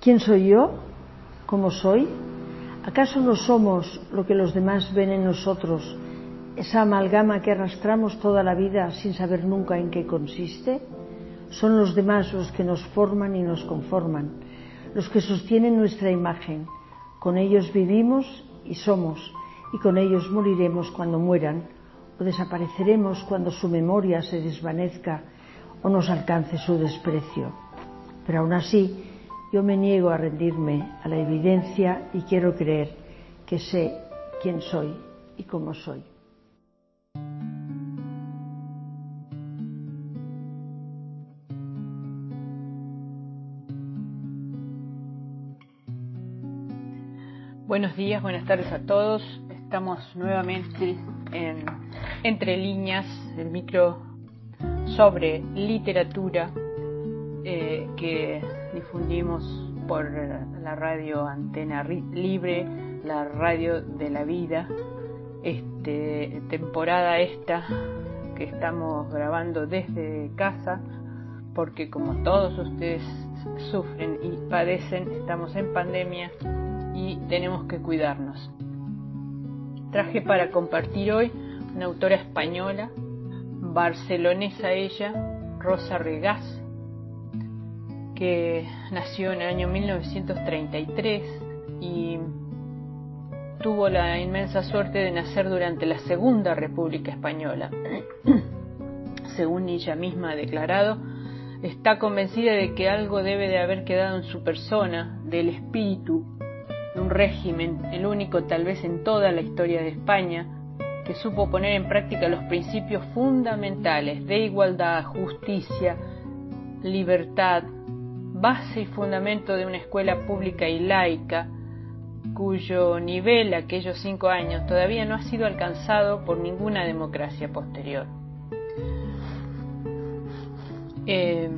¿Quién soy yo? ¿Cómo soy? ¿Acaso no somos lo que los demás ven en nosotros, esa amalgama que arrastramos toda la vida sin saber nunca en qué consiste? Son los demás los que nos forman y nos conforman, los que sostienen nuestra imagen. Con ellos vivimos y somos, y con ellos moriremos cuando mueran, o desapareceremos cuando su memoria se desvanezca o nos alcance su desprecio. Pero aún así, yo me niego a rendirme a la evidencia y quiero creer que sé quién soy y cómo soy. Buenos días, buenas tardes a todos. Estamos nuevamente en Entre líneas, el micro sobre literatura eh, que difundimos por la radio Antena Libre, la radio de la vida. Este, temporada esta que estamos grabando desde casa, porque como todos ustedes sufren y padecen, estamos en pandemia y tenemos que cuidarnos. Traje para compartir hoy una autora española barcelonesa ella, Rosa Regás, que nació en el año 1933 y tuvo la inmensa suerte de nacer durante la Segunda República Española. Según ella misma ha declarado, está convencida de que algo debe de haber quedado en su persona, del espíritu de un régimen, el único tal vez en toda la historia de España, que supo poner en práctica los principios fundamentales de igualdad, justicia, libertad, base y fundamento de una escuela pública y laica, cuyo nivel aquellos cinco años todavía no ha sido alcanzado por ninguna democracia posterior. Eh,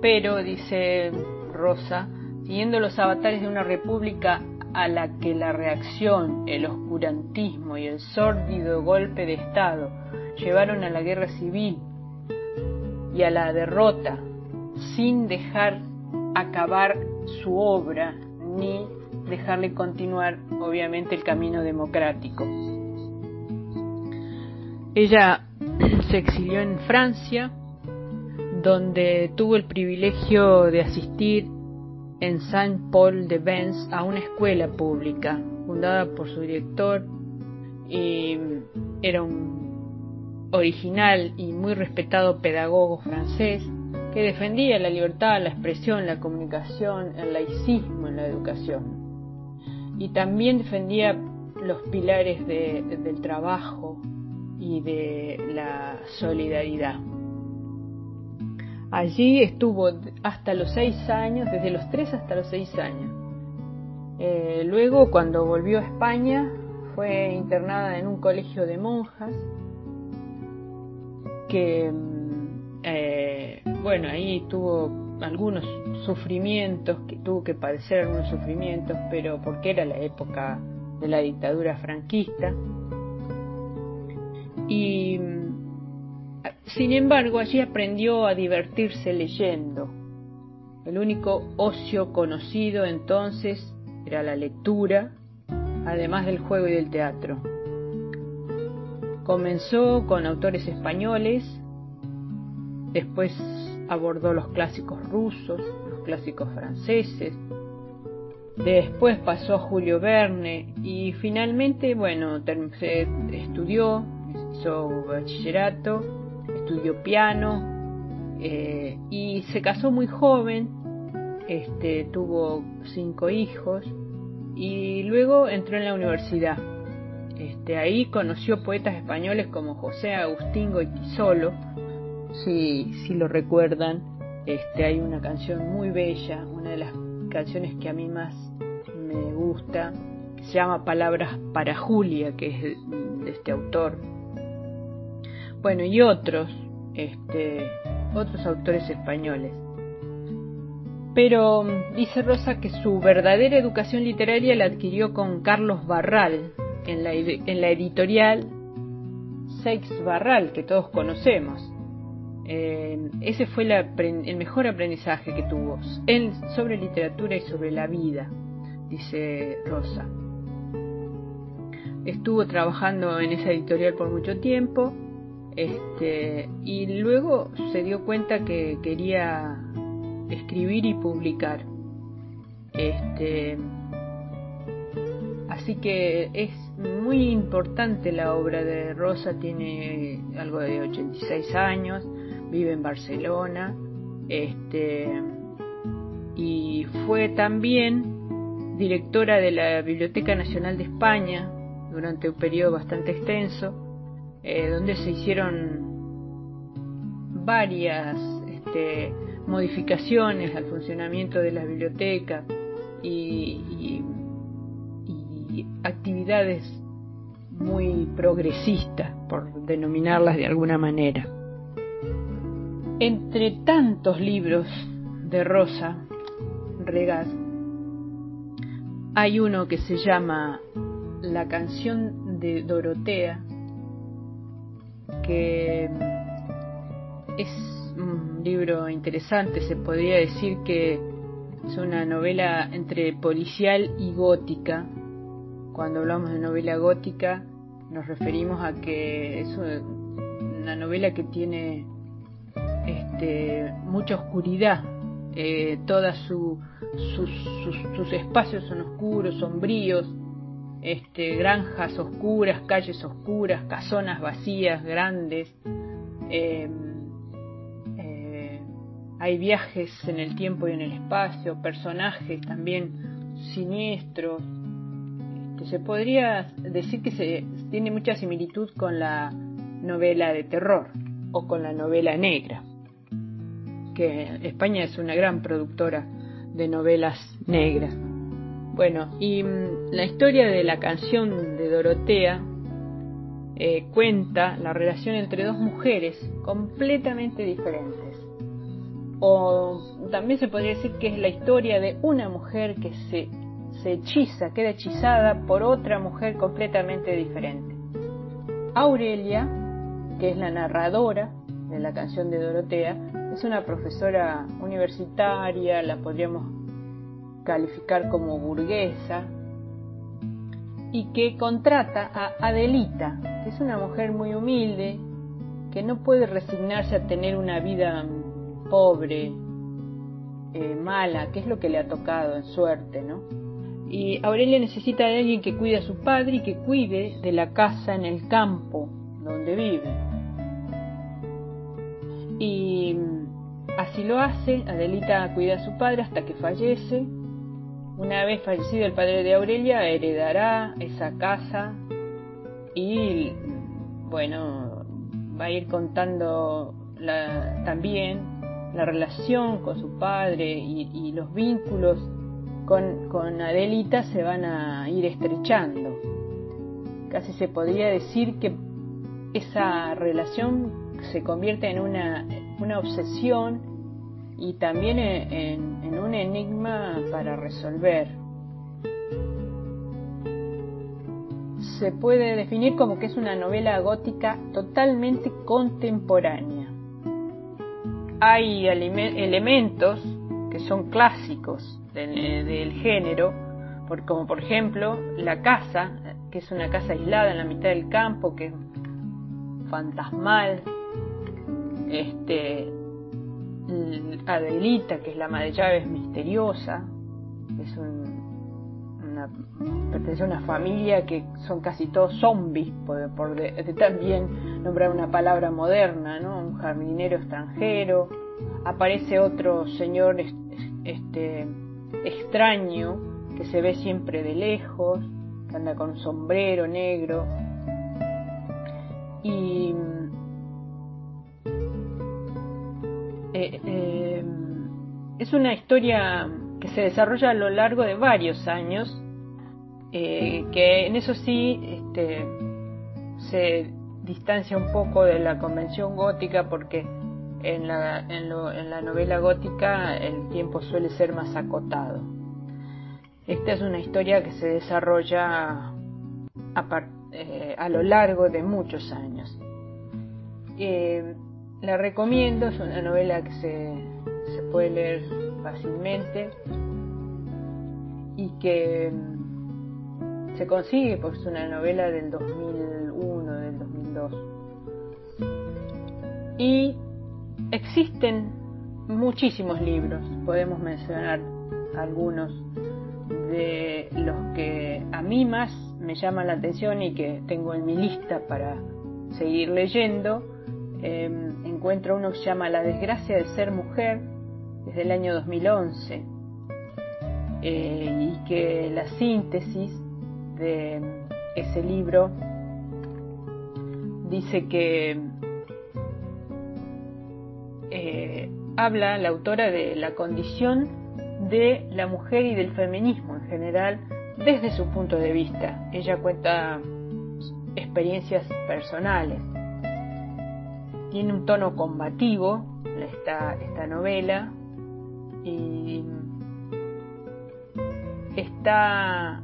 pero, dice Rosa, siguiendo los avatares de una república a la que la reacción, el oscurantismo y el sórdido golpe de Estado llevaron a la guerra civil y a la derrota sin dejar acabar su obra ni dejarle continuar obviamente el camino democrático. Ella se exilió en Francia, donde tuvo el privilegio de asistir en Saint-Paul-de-Vence a una escuela pública fundada por su director y era un original y muy respetado pedagogo francés que defendía la libertad, la expresión, la comunicación, el laicismo en la educación y también defendía los pilares del trabajo y de la solidaridad. Allí estuvo hasta los seis años, desde los tres hasta los seis años. Eh, luego, cuando volvió a España, fue internada en un colegio de monjas, que, mm, eh, bueno, ahí tuvo algunos sufrimientos, que tuvo que padecer algunos sufrimientos, pero porque era la época de la dictadura franquista. Y sin embargo, allí aprendió a divertirse leyendo. El único ocio conocido entonces era la lectura, además del juego y del teatro. Comenzó con autores españoles, después abordó los clásicos rusos, los clásicos franceses, después pasó a Julio Verne y finalmente, bueno, estudió, hizo bachillerato estudió piano eh, y se casó muy joven, este, tuvo cinco hijos y luego entró en la universidad. Este, ahí conoció poetas españoles como José Agustín Goitisolo, si, si lo recuerdan, este, hay una canción muy bella, una de las canciones que a mí más me gusta, se llama Palabras para Julia, que es de este autor, bueno, y otros, este, otros autores españoles. Pero dice Rosa que su verdadera educación literaria la adquirió con Carlos Barral en la, en la editorial Seix Barral, que todos conocemos. Eh, ese fue el mejor aprendizaje que tuvo sobre literatura y sobre la vida, dice Rosa. Estuvo trabajando en esa editorial por mucho tiempo este, y luego se dio cuenta que quería escribir y publicar. Este, así que es muy importante la obra de Rosa, tiene algo de 86 años, vive en Barcelona, este, y fue también directora de la Biblioteca Nacional de España durante un periodo bastante extenso, eh, donde se hicieron varias este, modificaciones al funcionamiento de la biblioteca y actividades muy progresistas, por denominarlas de alguna manera. Entre tantos libros de Rosa Regaz, hay uno que se llama La canción de Dorotea, que es un libro interesante, se podría decir que es una novela entre policial y gótica. Cuando hablamos de novela gótica nos referimos a que es una novela que tiene este, mucha oscuridad. Eh, todos sus, espacios son oscuros, sombríos, este, granjas oscuras, calles oscuras, casonas vacías, grandes. Em, eh, hay viajes en el tiempo y en el espacio, personajes también siniestros. Este, se podría decir que se tiene mucha similitud con la novela de terror o con la novela negra que España es una gran productora de novelas negras. Bueno, y mm, la historia de la canción de Dorotea eh, cuenta la relación entre dos mujeres completamente diferentes. O también se podría decir que es la historia de una mujer que se, se hechiza, queda hechizada por otra mujer completamente diferente. Aurelia, que es la narradora de la canción de Dorotea, es una profesora universitaria, la podríamos calificar como burguesa, y que contrata a Adelita, que es una mujer muy humilde, que no puede resignarse a tener una vida pobre, eh, mala, que es lo que le ha tocado en suerte, ¿no? Y Aurelia necesita de alguien que cuide a su padre y que cuide de la casa en el campo donde vive. Y Así lo hace, Adelita cuida a su padre hasta que fallece. Una vez fallecido el padre de Aurelia, heredará esa casa y, bueno, va a ir contando también la relación con su padre y, los vínculos con, con Adelita se van a ir estrechando. Casi se podría decir que esa relación se convierte en una una obsesión y también en, un enigma para resolver. Se puede definir como que es una novela gótica totalmente contemporánea. Hay elementos que son clásicos del, género, como por ejemplo la casa, que es una casa aislada en la mitad del campo, que es fantasmal, este, Adelita, que es la madre de llaves misteriosa, es una, pertenece a una familia que son casi todos zombies, por, por también nombrar una palabra moderna, ¿no? un jardinero extranjero, aparece otro señor este, extraño que se ve siempre de lejos, que anda con un sombrero negro, y Eh, eh, es una historia que se desarrolla a lo largo de varios años, eh, que en eso sí este, se distancia un poco de la convención gótica porque en la, novela gótica el tiempo suele ser más acotado. Esta es una historia que se desarrolla a, a lo largo de muchos años. La recomiendo, es una novela que se, se puede leer fácilmente y que mm, se consigue porque es una novela del 2001, del 2002. Y existen muchísimos libros, podemos mencionar algunos de los que a mí más me llaman la atención y que tengo en mi lista para seguir leyendo. Em, encuentro uno que se llama La desgracia de ser mujer, desde el año 2011, eh, y que la síntesis de ese libro dice que eh, habla la autora de la condición de la mujer y del feminismo en general desde su punto de vista. Ella cuenta experiencias personales. Tiene un tono combativo esta, esta novela y está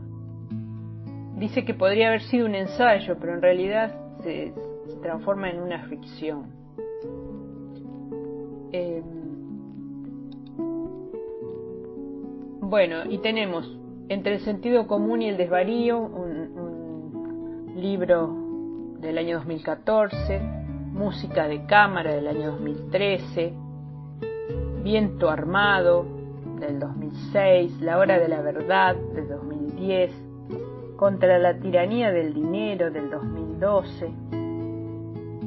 dice que podría haber sido un ensayo, pero en realidad se, transforma en una ficción. Em, bueno, y tenemos Entre el sentido común y el desvarío, un libro del año 2014, Música de cámara del año 2013, Viento Armado del 2006, La Hora de la Verdad del 2010, Contra la Tiranía del Dinero del 2012.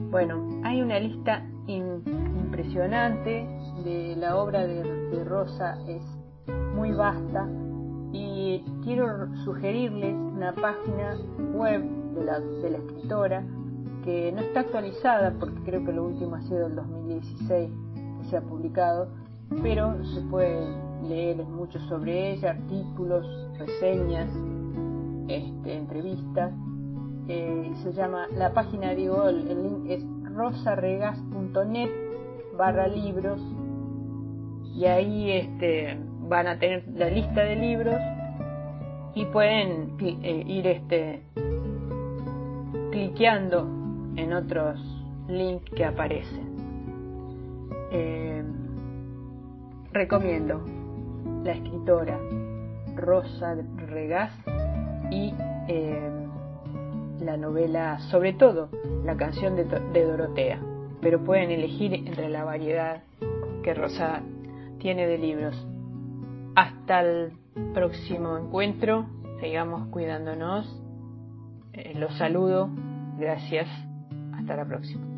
Bueno, hay una lista impresionante de la obra de, Rosa, es muy vasta y quiero sugerirles una página web de la, de la escritora que no está actualizada porque creo que lo último ha sido el 2016 que se ha publicado, pero se puede leer mucho sobre ella, artículos, reseñas, este, entrevistas. Eh, se llama, la página, digo, el, link es rosaregas.net barra libros y ahí este, van a tener la lista de libros y pueden eh, ir este, cliqueando en otros links que aparecen. Eh, recomiendo la escritora Rosa Regás y eh, la novela, sobre todo la canción de, de Dorotea, pero pueden elegir entre la variedad que Rosa tiene de libros. Hasta el próximo encuentro, sigamos cuidándonos. Eh, los saludo, gracias, hasta la próxima.